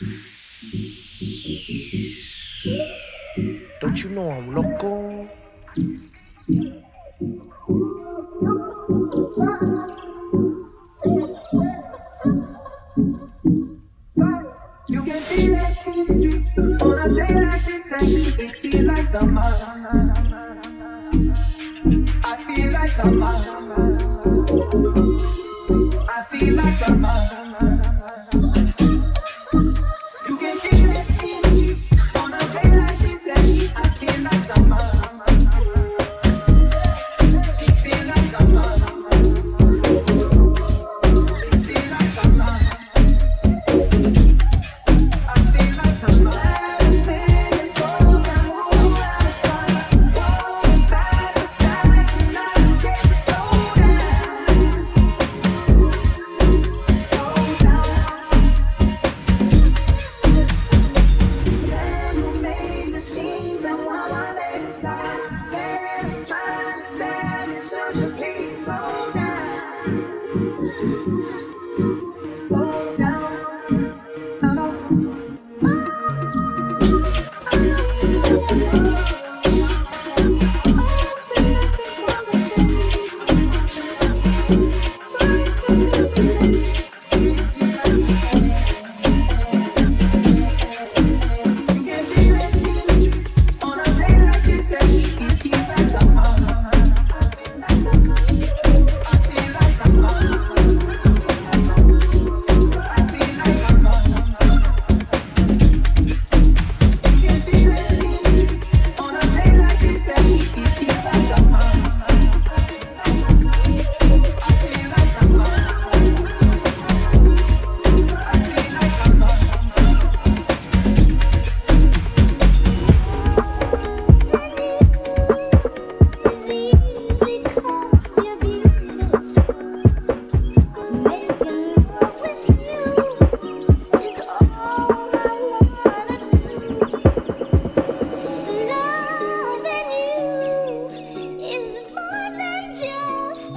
Don't you know I'm loco? You can feel it in the on a day like this. It feel like summer. I feel like summer. I feel like summer.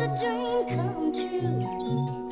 a dream come true.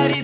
Party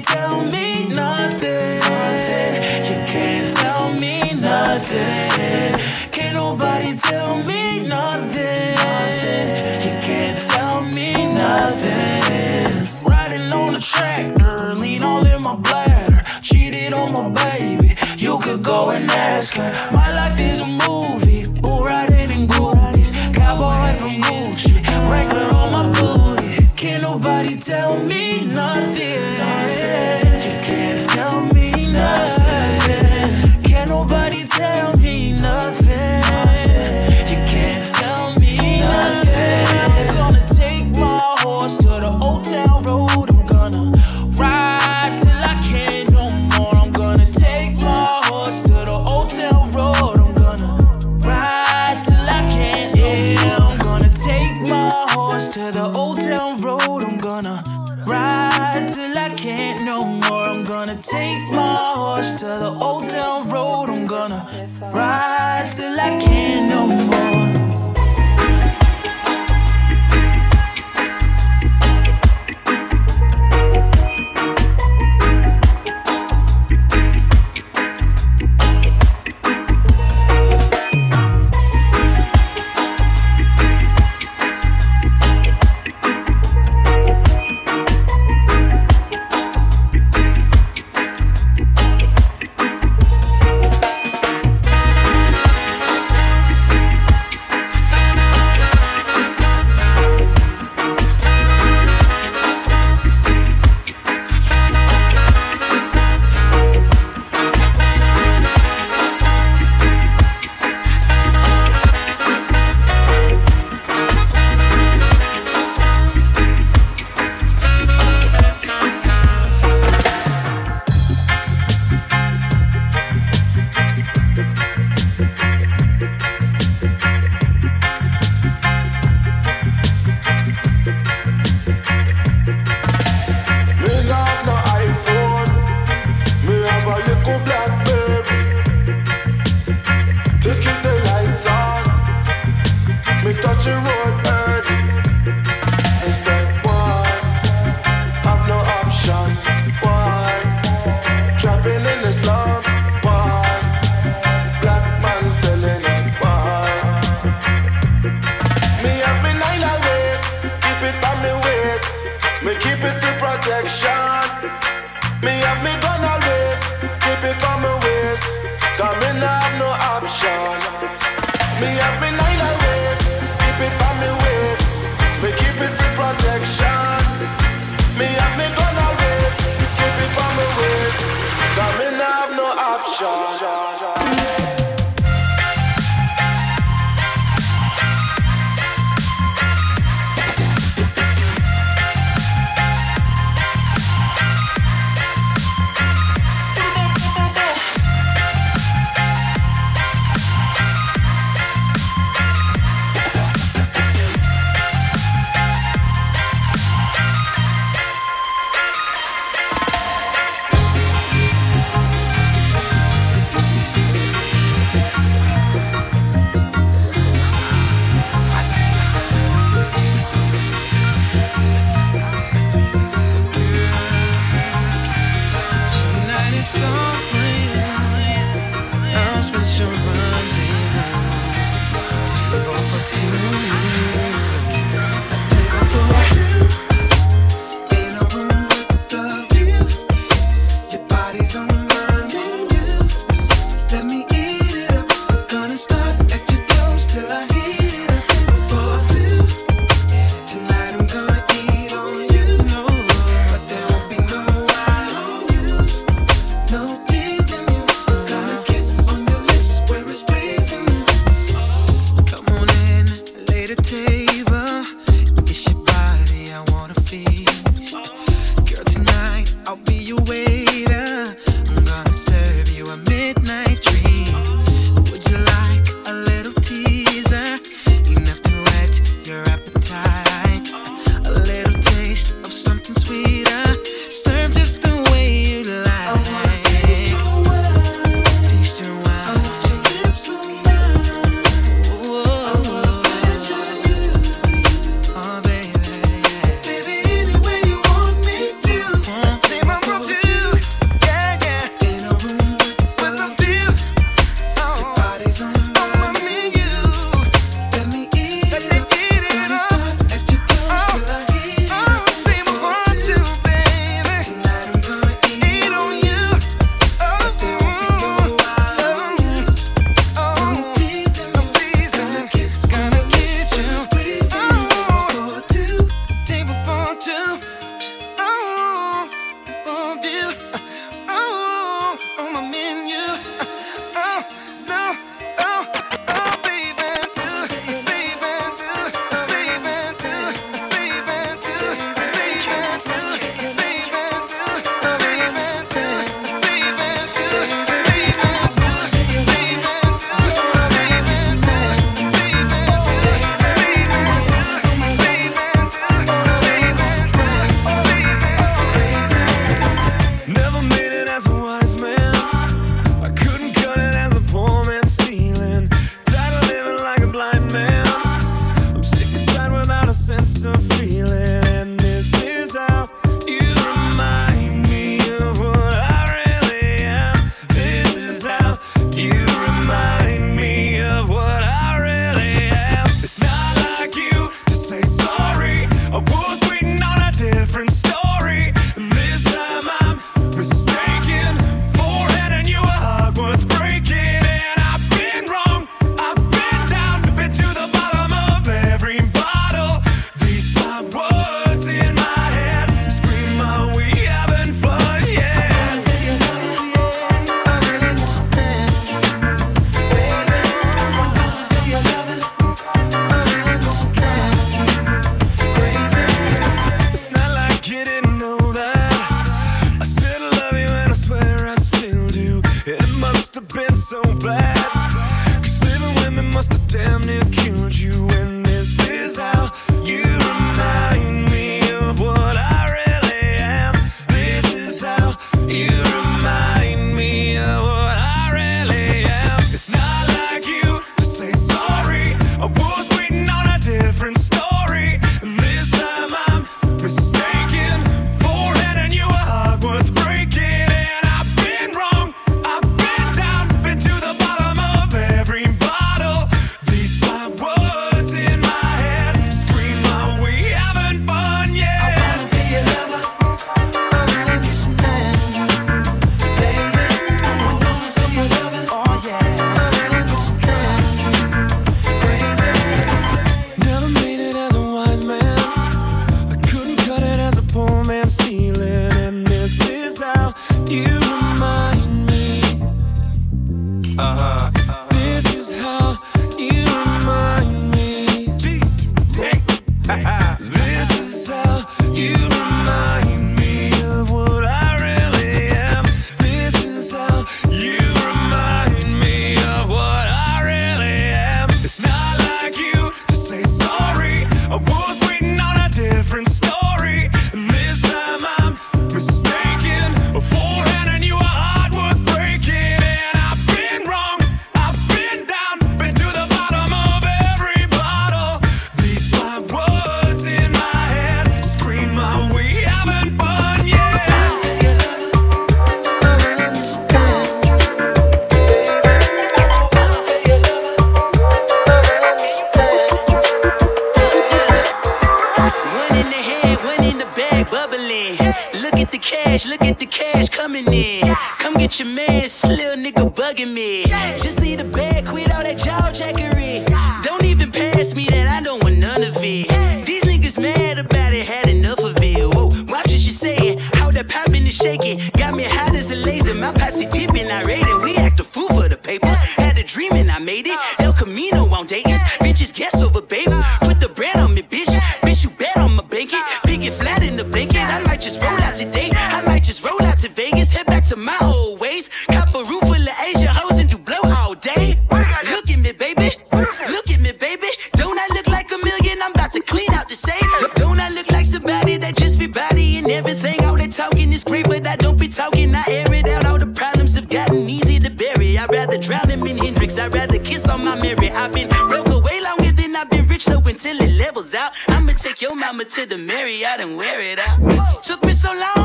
mama to the Marriott and wear it out. Took me so long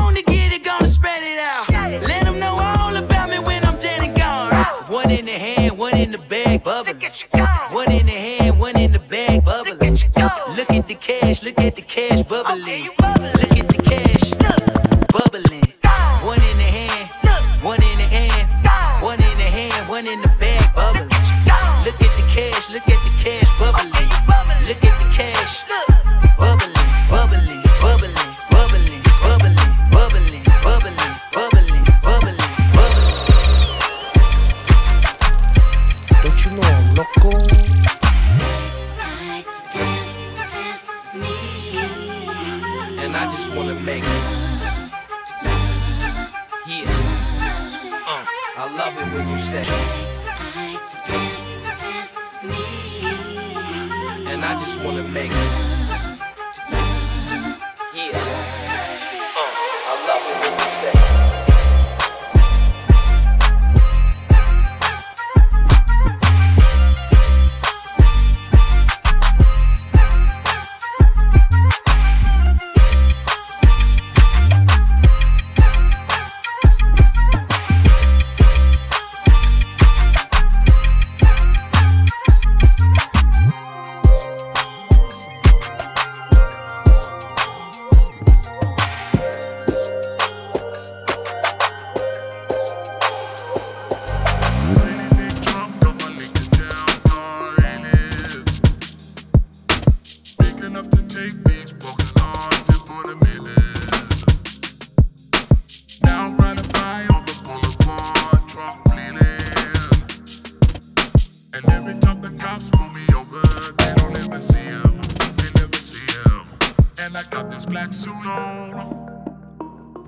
got this black.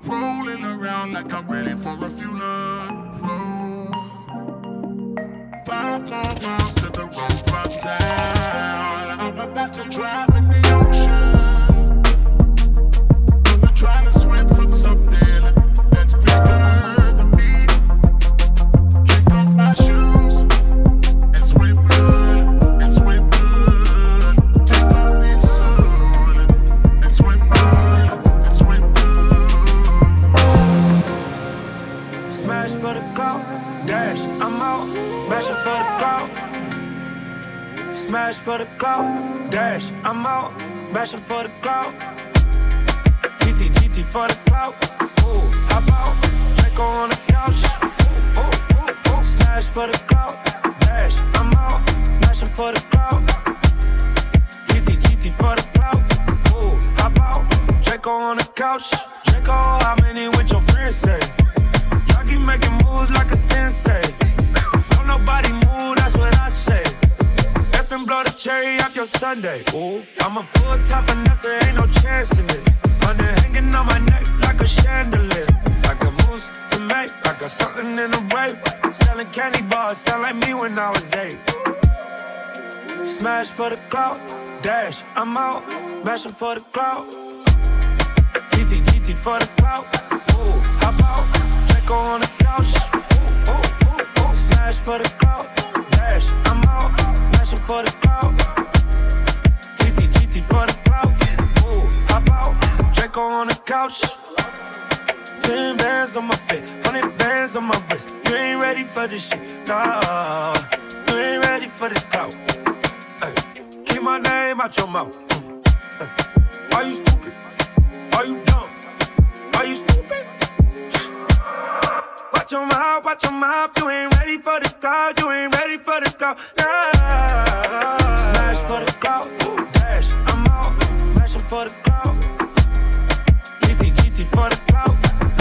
Rolling around like I'm ready for a funeral. Five long miles to the road from town. I'm about to drive in the ocean. I'm trying to swim from something Smash for the clout, dash, I'm out, mashing for the clout. TT, GT for the clout, ooh, hop out, Draco on the couch, ooh, ooh, ooh. Smash for the clout, dash, I'm out, mashing for the clout. TT, GT for the clout, ooh, hop out, Draco on the couch. Draco, how many with your friends say? Y'all keep making moves like a sensei. Don't nobody move, that's what I say. F and blow the cherry off your sundae. Ooh, I'm a full top finesse, ain't no chance in it. Money hanging on my neck like a chandelier. Like a moose to make, I got something in the rape. Selling candy bars, sound like me when I was eight. Smash for the clout, dash, I'm out, mashing for the clout. TT, GT for the clout. Ooh, hop out, Draco on the couch. Ooh, ooh, ooh, ooh. Smash for the clout. For the clout. TT, GT for the clout. Ooh, hop out, Draco on the couch. Ten bands on my face, hundred bands on my wrist. You ain't ready for this shit, nah. You ain't ready for this clout. Ay, keep my name out your mouth. Mm. Ay, you stupid? Are you dumb? Watch your mouth, watch your mouth. You ain't ready for the call, you ain't ready for the call. Nah. Smash for the clout, dash. I'm out, Smash for the clout. TT, GT for the clout.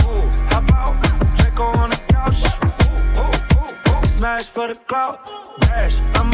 Ooh, hop out, Draco on the couch. Ooh, ooh, ooh, ooh. Smash for the clout, dash. I'm out.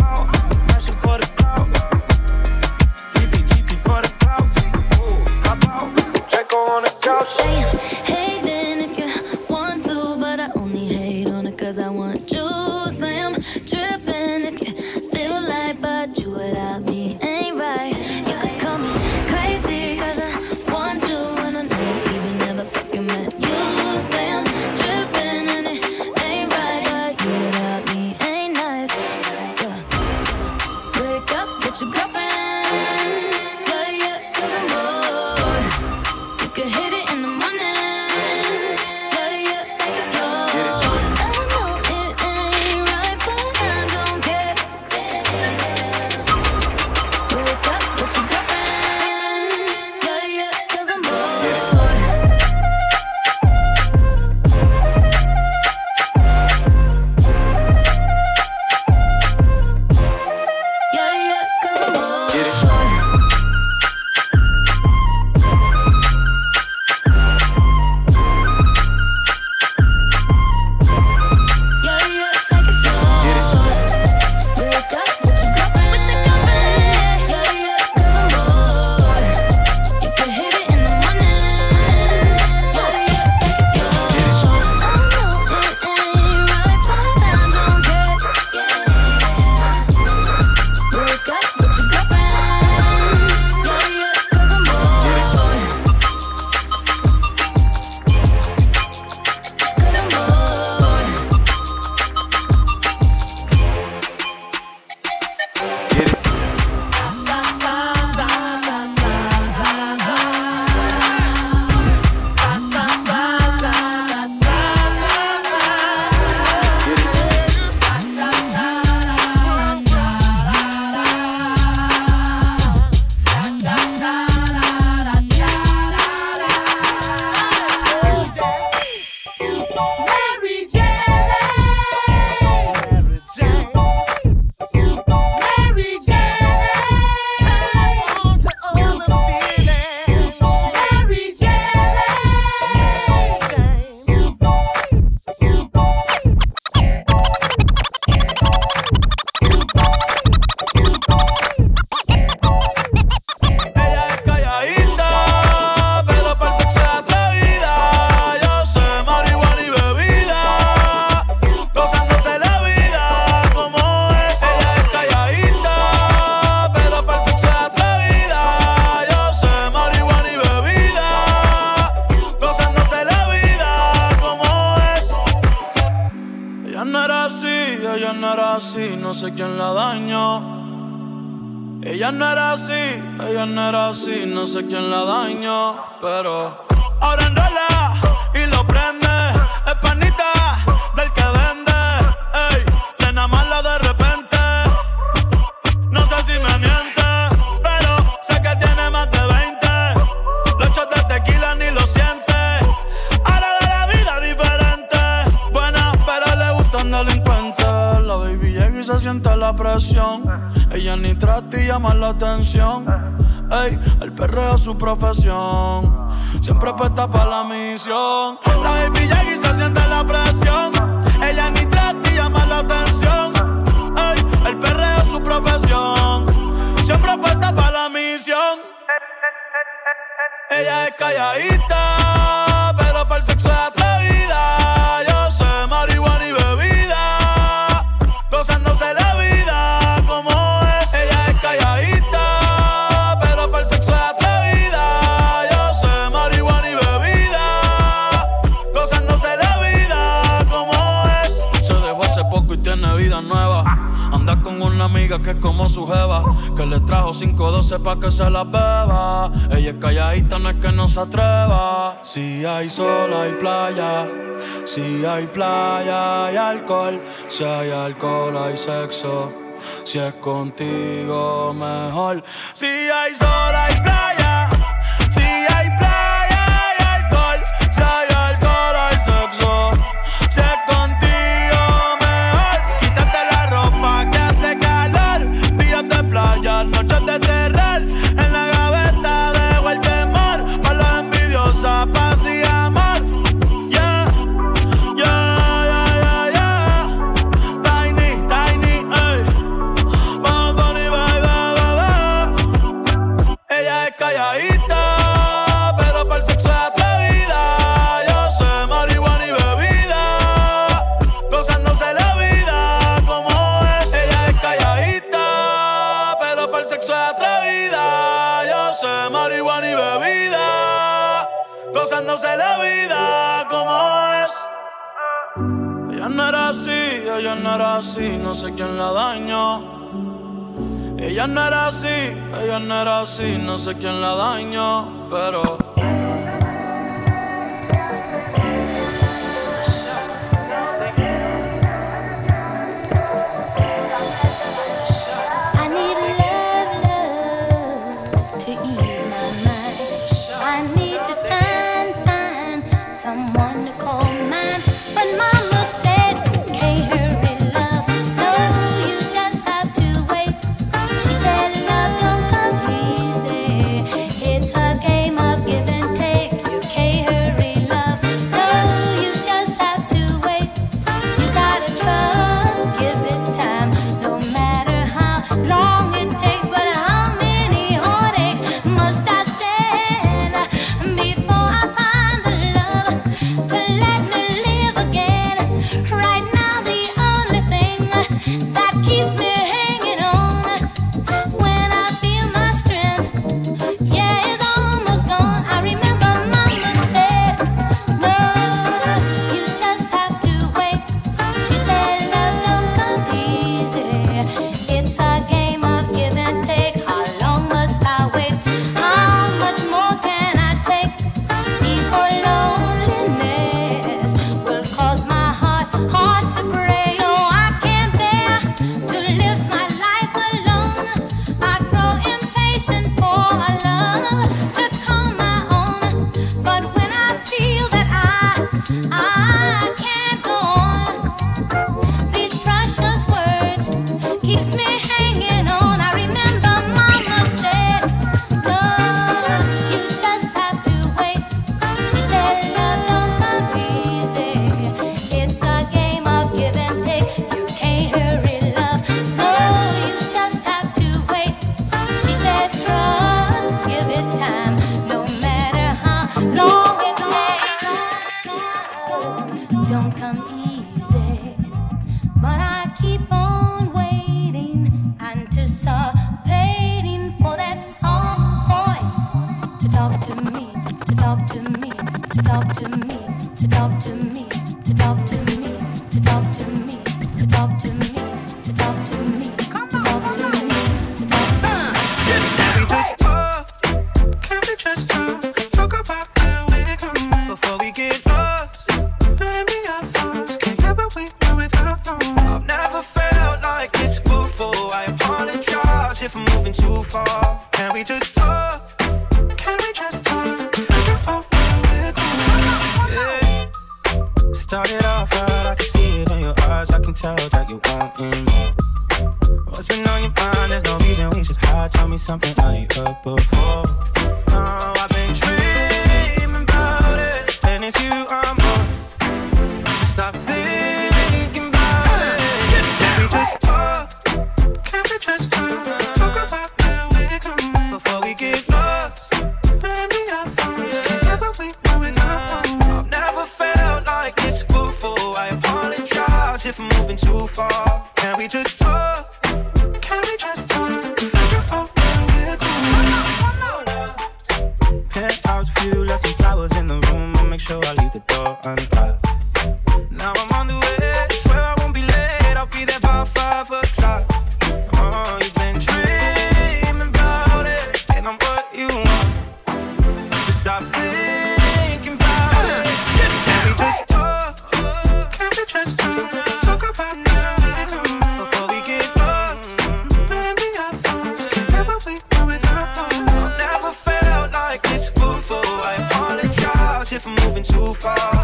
far.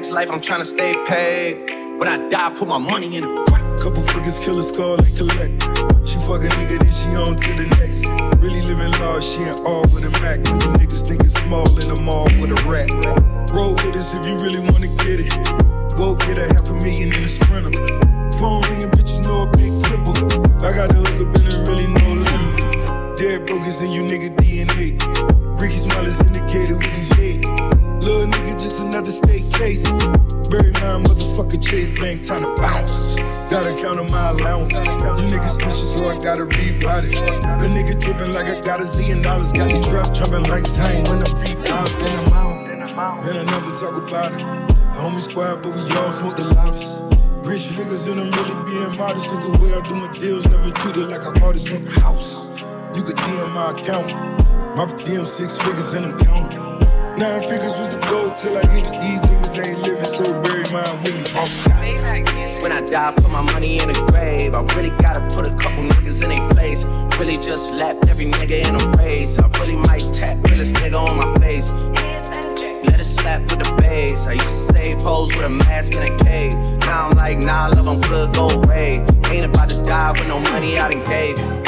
Next life, I'm trying to stay paid. When I die, put my money in a. Couple figures, kill a skull and collect. She fuck a nigga, then she on to the next. Really living large, she ain't all with a Mac. You niggas think it's small in the mall with a rat. Roll with us if you really wanna get it. Go get a half a million in a sprinter. Phone ringing, bitches know a big triple. I got the hook up and there really no limit. Dead brokers in you nigga DNA. Ricky Smile is indicated with the J. Little nigga, just another state case. Bury my motherfucker Chase Bank, time to bounce. Gotta count on my allowance. You niggas vicious, so I gotta rebound it. The nigga trippin' like I got a zillion dollars. Got the trap jumping like Zane when I rebound. And I'm out. And I never talk about it. Homie squad, but we all smoke the loudest. Rich niggas and I'm really being modest. Cause the way I do my deals never treated like I bought this fucking house. You could DM my account. My DM six figures and I'm counting. Nine figures was till I hit it. These niggas ain't living, so bury mine with me. Oscar. When I die, put my money in the grave. I really gotta put a couple niggas in their place. Really just lapped every nigga in a race. I really might tap realest nigga on my face. Let it slap with the bass. I used to save hoes with a mask in a cave. Now I'm like, nah, love, I'm good, go away. Ain't about to die with no money I done gave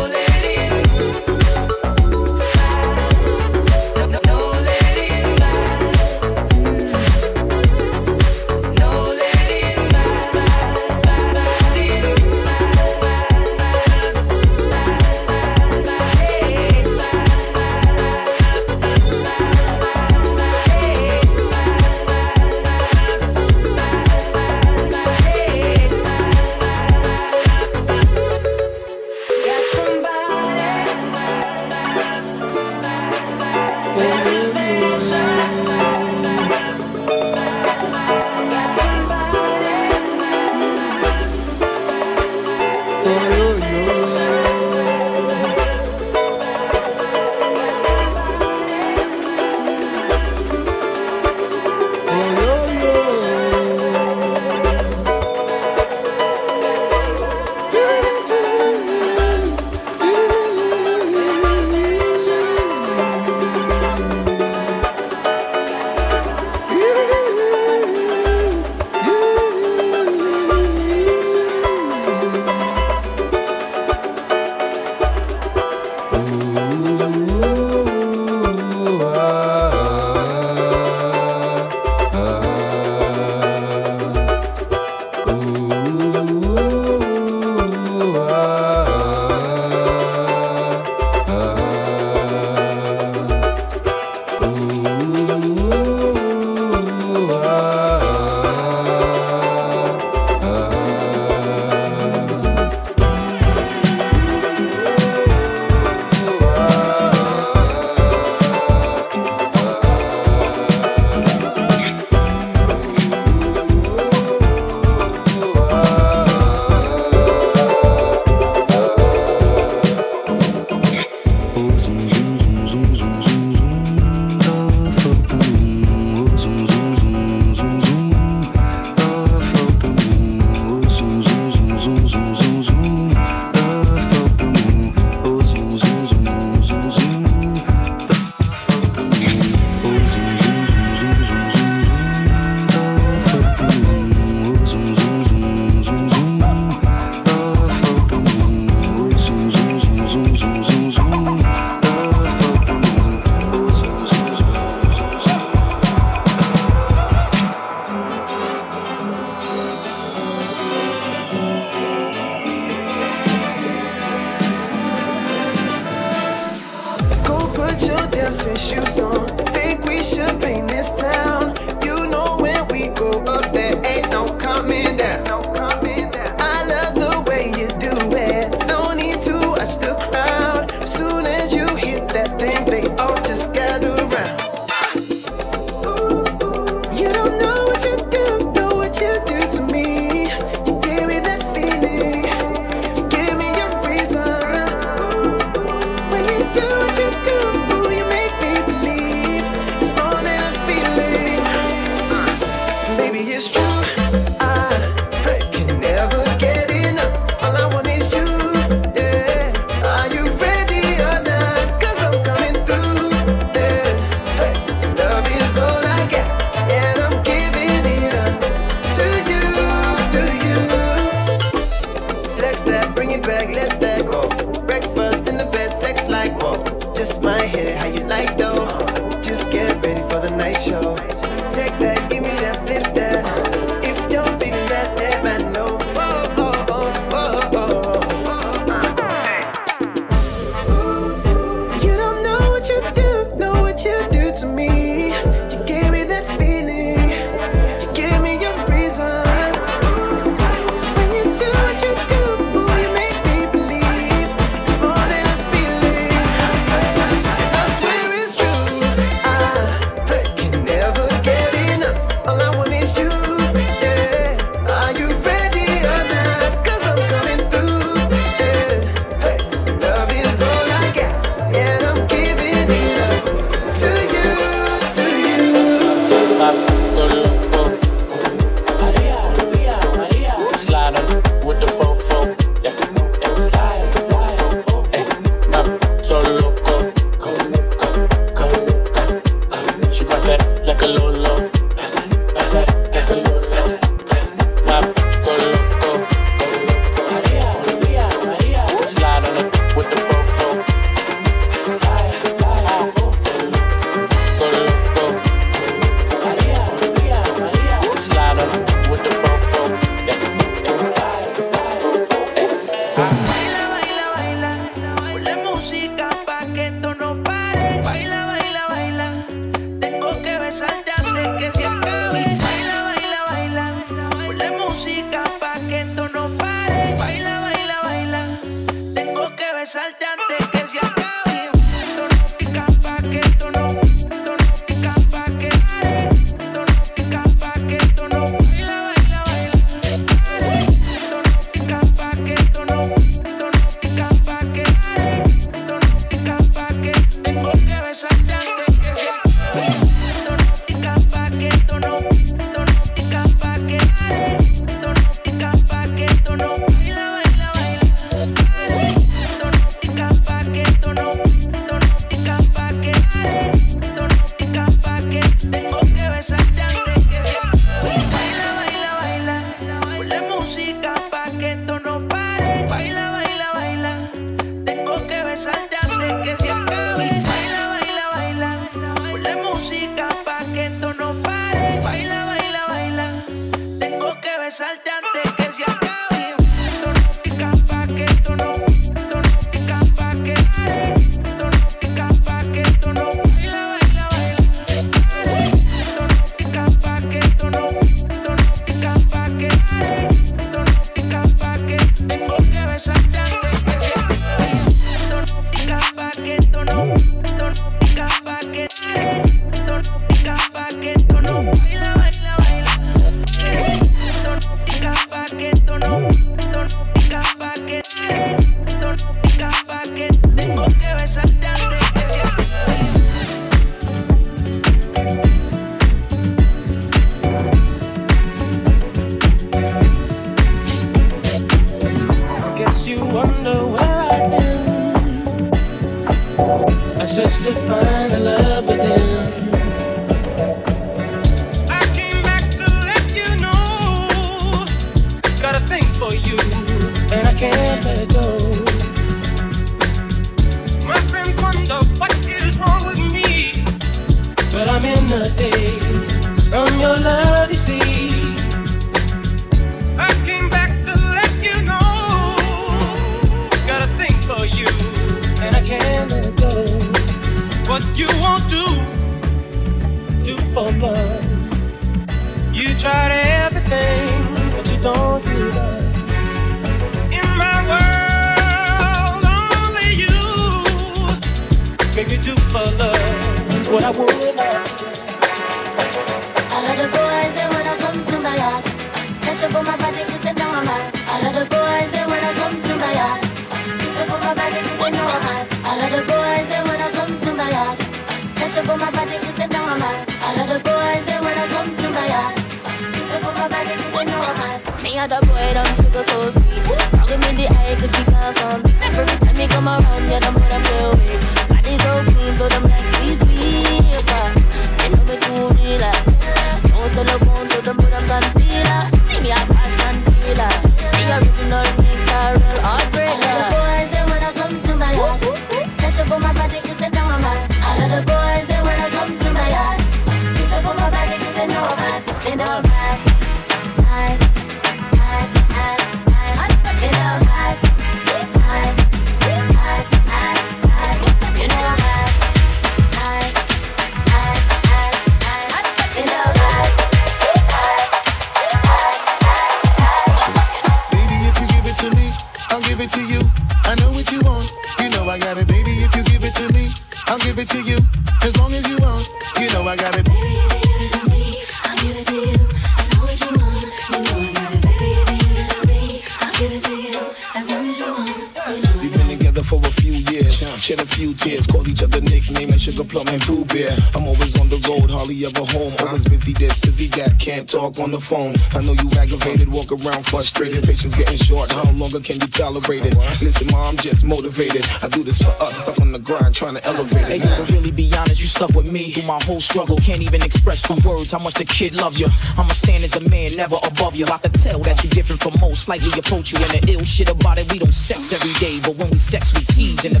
Shed a few tears, called each other nickname like Sugar Plum and Pooh Bear. I'm always on the road, hardly ever home. Always busy this, busy that, can't talk on the phone. I know you aggravated, walk around frustrated. Patience getting short, how longer can you tolerate it? Listen, ma, I'm just motivated. I do this for us, stuck on the grind, trying to elevate Hey, it. you to really be honest, you stuck with me through my whole struggle. Can't even express through words how much the kid loves you. I'ma stand as a man, never above you. I can tell that you're different from most, slightly approach you. And the ill shit about it, we don't sex every day. But when we sex, we tease in a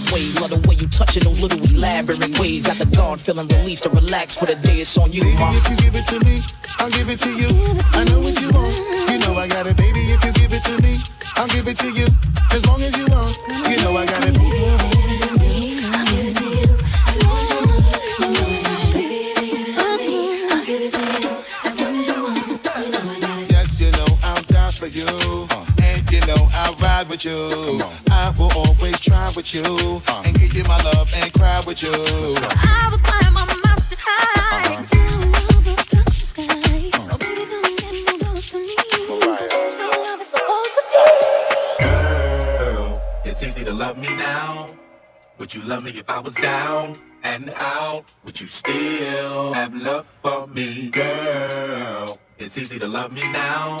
passionate way. Love the way you touching those little elaborate ways. Got the guard feeling released to relax for the day. It's on you, ma. If you give it to me, I'll give it to you. I know what you want. You know I got it, baby. If you give it to me, I'll give it to you. As long as you want. You know I got it. With you. I will always try with you. Uh. And give you my love and cry with you. I will climb a mountain high till love will touch the sky. Uh. So baby, come and get more close to me. This is how love is supposed to be. Girl, it's easy to love me now. Would you love me if I was down and out? Would you still have love for me? Girl, it's easy to love me now.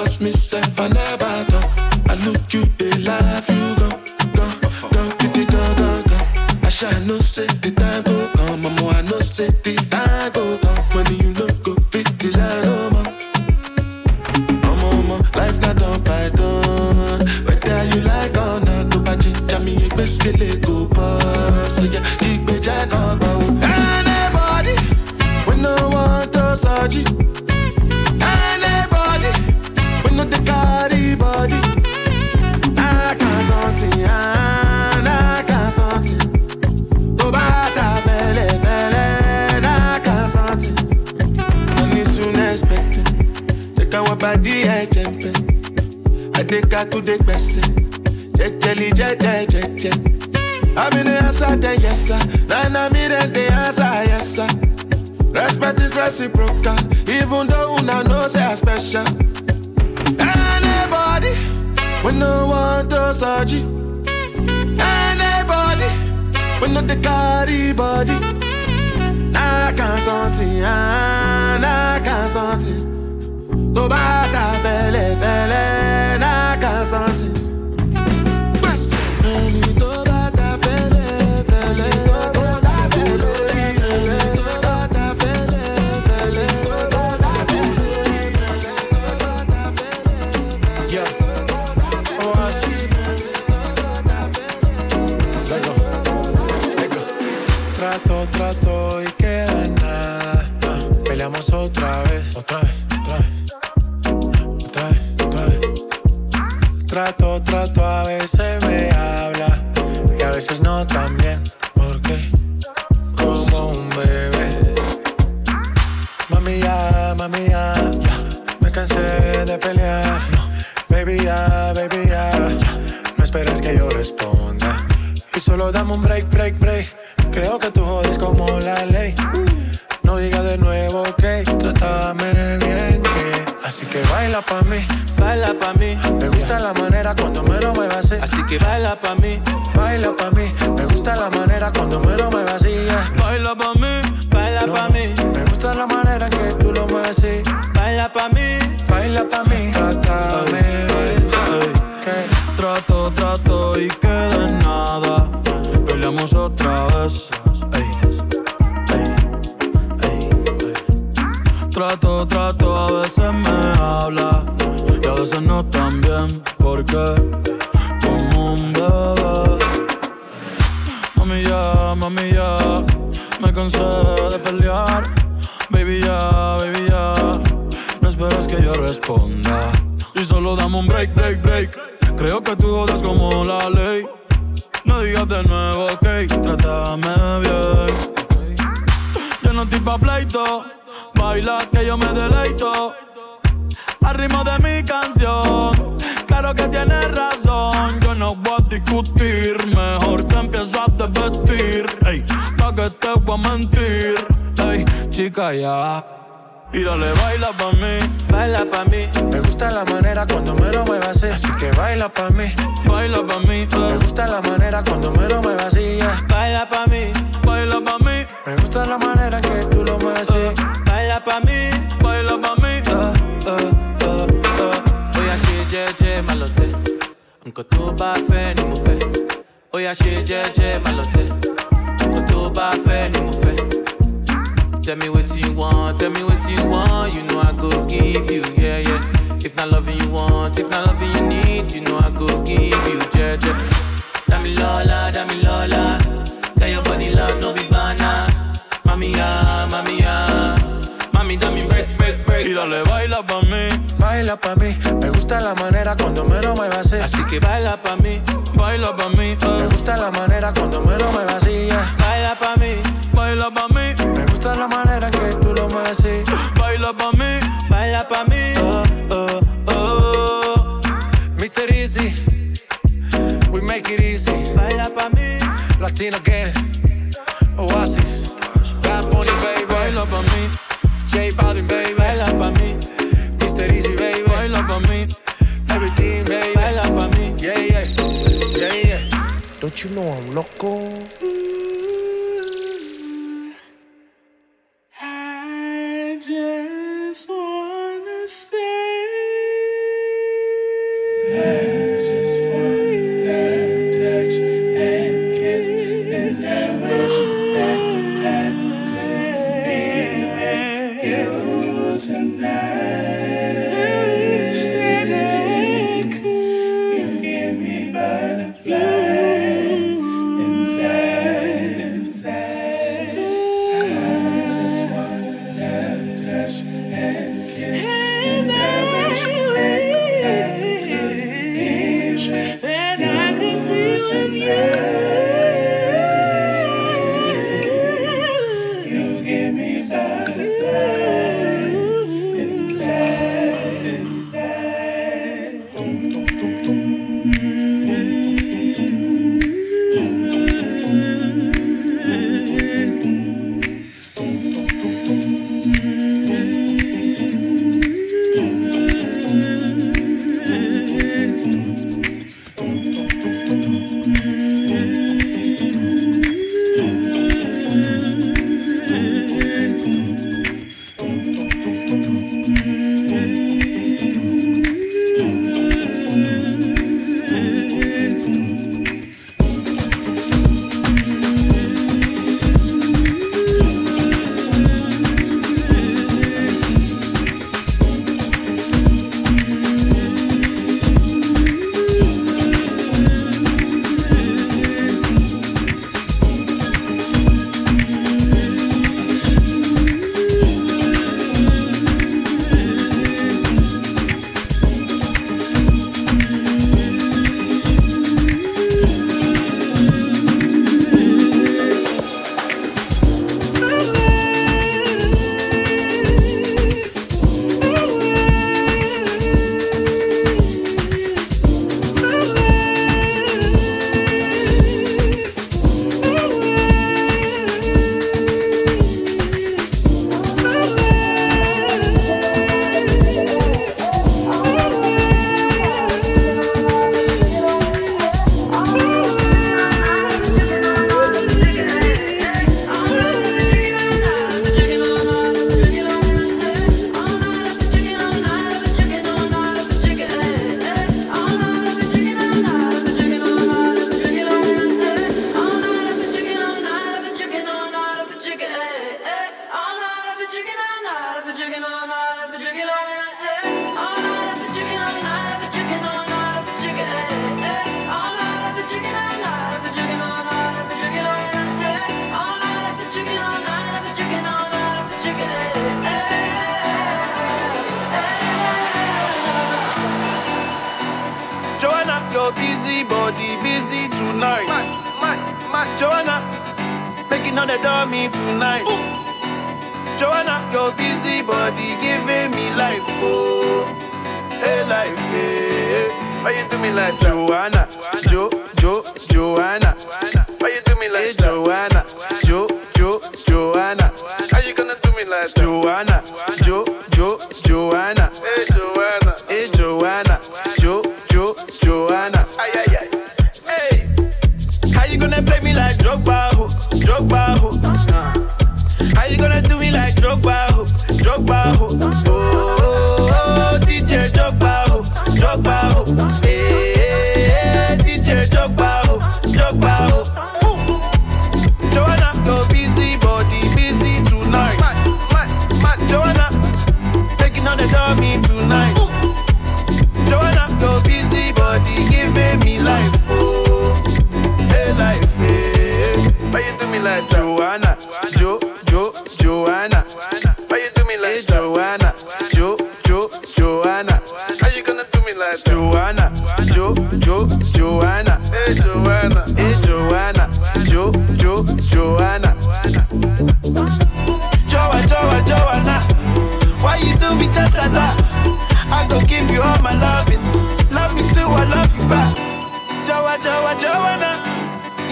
Not because myself I never talk. I look you, they laugh, you go, go, go, go, go, go, go. I shall no say the time go come, mama, I know say the time go come. When Jelly I'm the answer, then yes, sir. Then I mean, the answer, yes, sir. Respect is reciprocal, even though una know I special. Anybody, we no want to search Anybody, we no the carry body. Nah can't something, ah, I can't something. tó bá ta casa antes no. Me gusta la manera que tú lo mueves así. Baila pa' mí, baila pa' mí. Trata what you know I'm loco.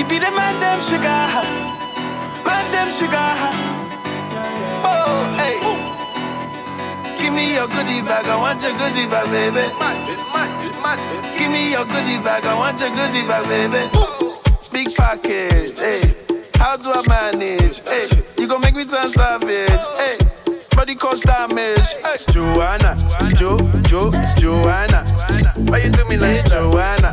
You be the man, them sugar. Man, them sugar. Oh, hey. Give me your goodie bag, I want your goodie bag, baby. Give me your goodie bag, I want your goodie bag, baby. Big package, hey. How do I manage? Hey, you gon' make me turn savage, hey. Body cause damage, hey. Joanna, Jo, Jo, Joanna. Why you do me like that? Joanna,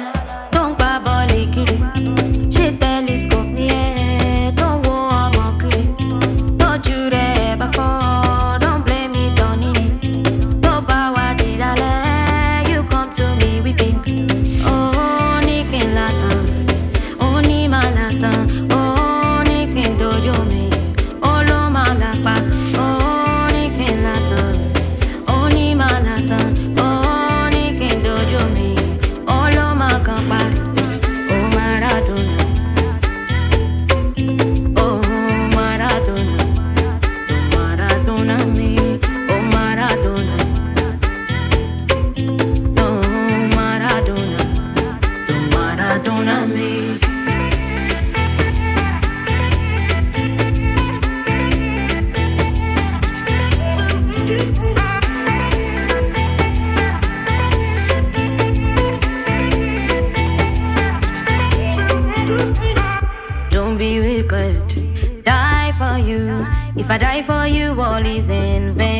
tó for you, all is in vain.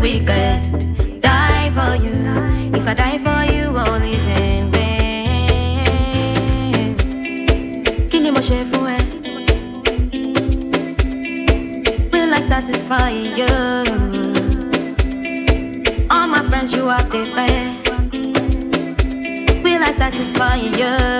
Wicked. Die for you. If I die for you, all is in vain. Kí ni mo ṣe fún? Will I satisfy you? All my friends, you are best. Will I satisfy you?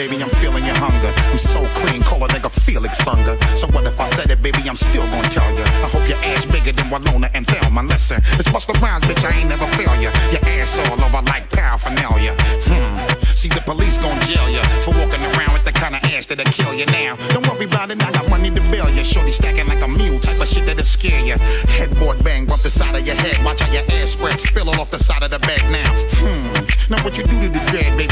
Baby. I'm feeling your hunger. I'm so clean, call a nigga Felix Unger. So what if I said it, baby? I'm still gonna tell ya. I hope your ass bigger than Willona and Thelma. Listen, it's Busta Rhymes, bitch. I ain't never fail ya. Your ass all over like paraphernalia. Hmm. See the police gon' jail ya for walking around with the kind of ass that'll kill you now. Don't worry about it, I got money to bail ya. Shorty stacking like a mule, type of shit that'll scare ya. Headboard bang, bump the side of your head. Watch how your ass spread, spill off the side of the bed now. Hmm. Now what you do to the dread, baby?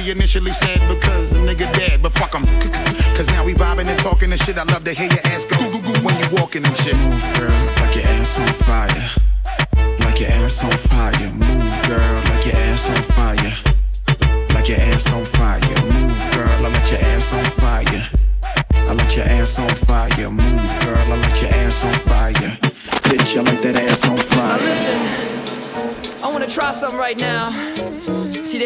He initially said because the nigga dead, but fuck him. Cause now we vibing and talking and shit. I love to hear your ass go goo goo goo when you walking and shit. Move, girl, like your ass on fire. Like your ass on fire. Move, girl, like your ass on fire. Like your ass on fire. Move, girl, I let your ass on fire. I let your ass on fire. Move, girl, I let your ass on fire. Bitch, I like that ass on fire. Now listen, I wanna try something right now.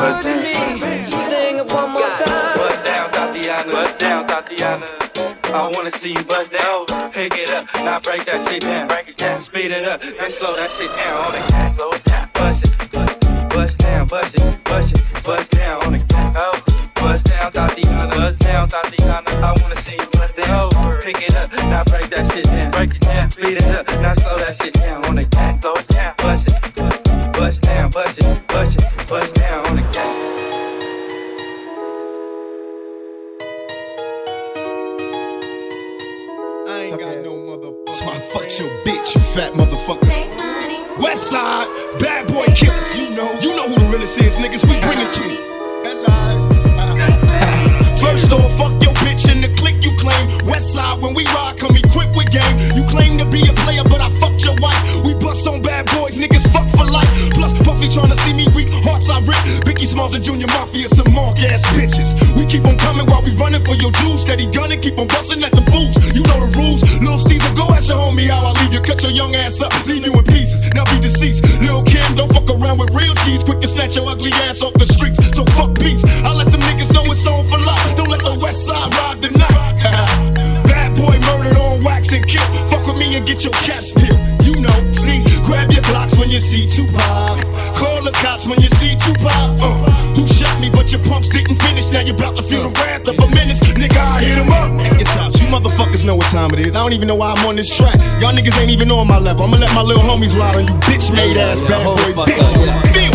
Feel good to me. Sing it one more time. Bust down, Thotiana. Bust down, Thotiana. I wanna see you bust down. Pick it up, now break that shit down. Break it down, speed it up, then slow that shit down. On the cat, slow it down. Bust it, bust down, bust it, bust it, bust down on the cat. Oh, bust down, Thotiana. Bust down, Thotiana. I wanna see you bust down. even know why I'm on this track. Y'all niggas ain't even on my level. I'ma let my little homies ride on you, bitch made ass yeah, bad boy bitches.